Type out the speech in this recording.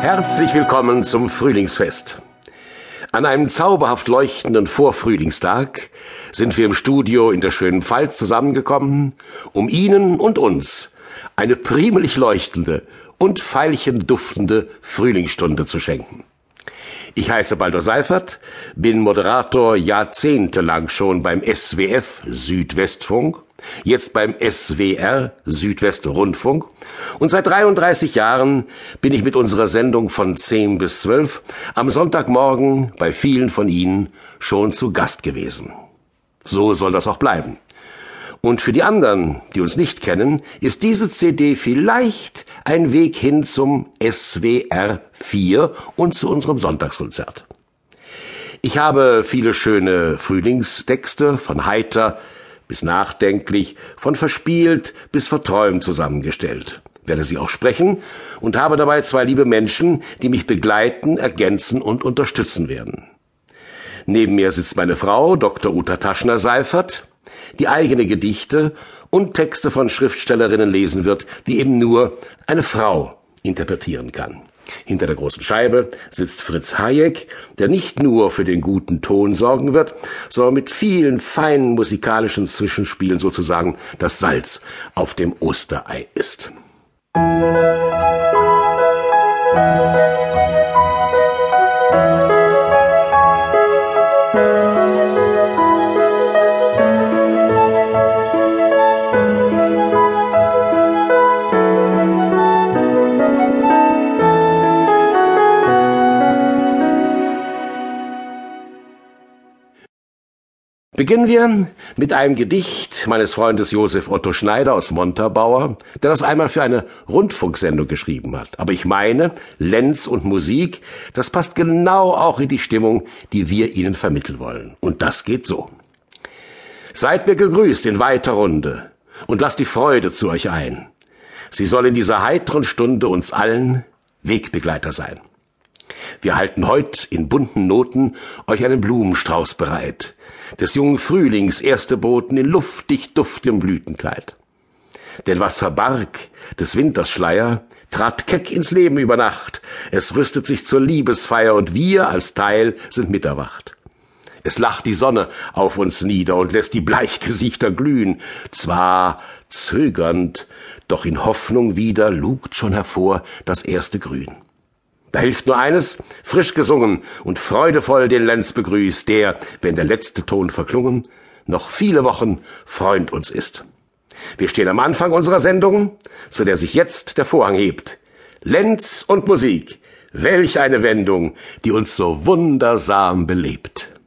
Herzlich willkommen zum Frühlingsfest. An einem zauberhaft leuchtenden Vorfrühlingstag sind wir im Studio in der schönen Pfalz zusammengekommen, um Ihnen und uns eine primelig leuchtende und veilchenduftende Frühlingsstunde zu schenken. Ich heiße Baldur Seifert, bin Moderator jahrzehntelang schon beim SWF Südwestfunk, jetzt beim SWR Südwestrundfunk und seit 33 Jahren bin ich mit unserer Sendung von 10 bis 12 am Sonntagmorgen bei vielen von Ihnen schon zu Gast gewesen. So soll das auch bleiben. Und für die anderen, die uns nicht kennen, ist diese CD vielleicht ein Weg hin zum SWR 4 und zu unserem Sonntagskonzert. Ich habe viele schöne Frühlingstexte von heiter bis nachdenklich, von verspielt bis verträumt zusammengestellt werde sie auch sprechen und habe dabei zwei liebe Menschen, die mich begleiten, ergänzen und unterstützen werden. Neben mir sitzt meine Frau, Dr. Uta Taschner-Seifert, die eigene Gedichte und Texte von Schriftstellerinnen lesen wird, die eben nur eine Frau interpretieren kann. Hinter der großen Scheibe sitzt Fritz Hayek, der nicht nur für den guten Ton sorgen wird, sondern mit vielen feinen musikalischen Zwischenspielen sozusagen das Salz auf dem Osterei ist. Musik Beginnen wir mit einem Gedicht meines Freundes Josef Otto Schneider aus Montabaur, der das einmal für eine Rundfunksendung geschrieben hat. Aber ich meine, Lenz und Musik, das passt genau auch in die Stimmung, die wir Ihnen vermitteln wollen. Und das geht so. Seid mir gegrüßt in weiter Runde und lasst die Freude zu euch ein. Sie soll in dieser heiteren Stunde uns allen Wegbegleiter sein. Wir halten heut in bunten Noten euch einen Blumenstrauß bereit, des jungen Frühlings erste Boten in luftig duftigem Blütenkleid. Denn was verbarg des Winters Schleier, trat keck ins Leben über Nacht, es rüstet sich zur Liebesfeier und wir als Teil sind miterwacht. Es lacht die Sonne auf uns nieder und lässt die Bleichgesichter glühen, zwar zögernd, doch in Hoffnung wieder lugt schon hervor das erste Grün. Da hilft nur eines, frisch gesungen und freudevoll den Lenz begrüßt, der, wenn der letzte Ton verklungen, noch viele Wochen Freund uns ist. Wir stehen am Anfang unserer Sendung, zu der sich jetzt der Vorhang hebt. Lenz und Musik, welch eine Wendung, die uns so wundersam belebt.